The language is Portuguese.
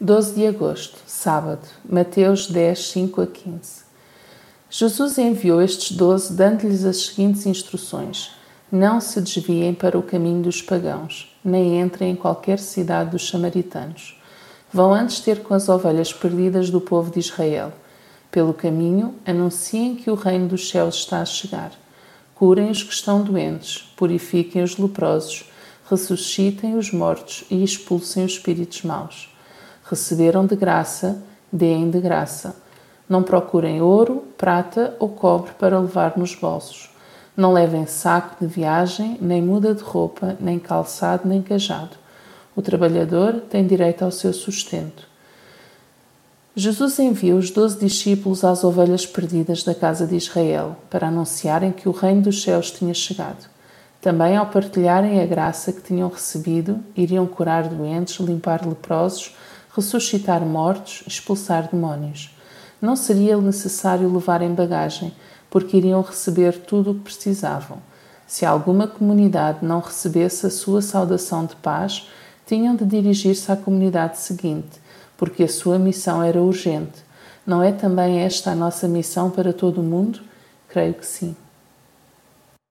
12 de agosto, sábado, Mateus 10, 5 a 15. Jesus enviou estes doze, dando-lhes as seguintes instruções: Não se desviem para o caminho dos pagãos, nem entrem em qualquer cidade dos samaritanos. Vão antes ter com as ovelhas perdidas do povo de Israel. Pelo caminho, anunciem que o reino dos céus está a chegar. Curem os que estão doentes, purifiquem os leprosos, ressuscitem os mortos e expulsem os espíritos maus Receberam de graça, deem de graça. Não procurem ouro, prata ou cobre para levar nos bolsos. Não levem saco de viagem, nem muda de roupa, nem calçado, nem cajado. O trabalhador tem direito ao seu sustento. Jesus enviou os doze discípulos às ovelhas perdidas da casa de Israel para anunciarem que o reino dos céus tinha chegado. Também, ao partilharem a graça que tinham recebido, iriam curar doentes, limpar leprosos, ressuscitar mortos, expulsar demónios. Não seria necessário levar em bagagem, porque iriam receber tudo o que precisavam. Se alguma comunidade não recebesse a sua saudação de paz, tinham de dirigir-se à comunidade seguinte, porque a sua missão era urgente. Não é também esta a nossa missão para todo o mundo? Creio que sim.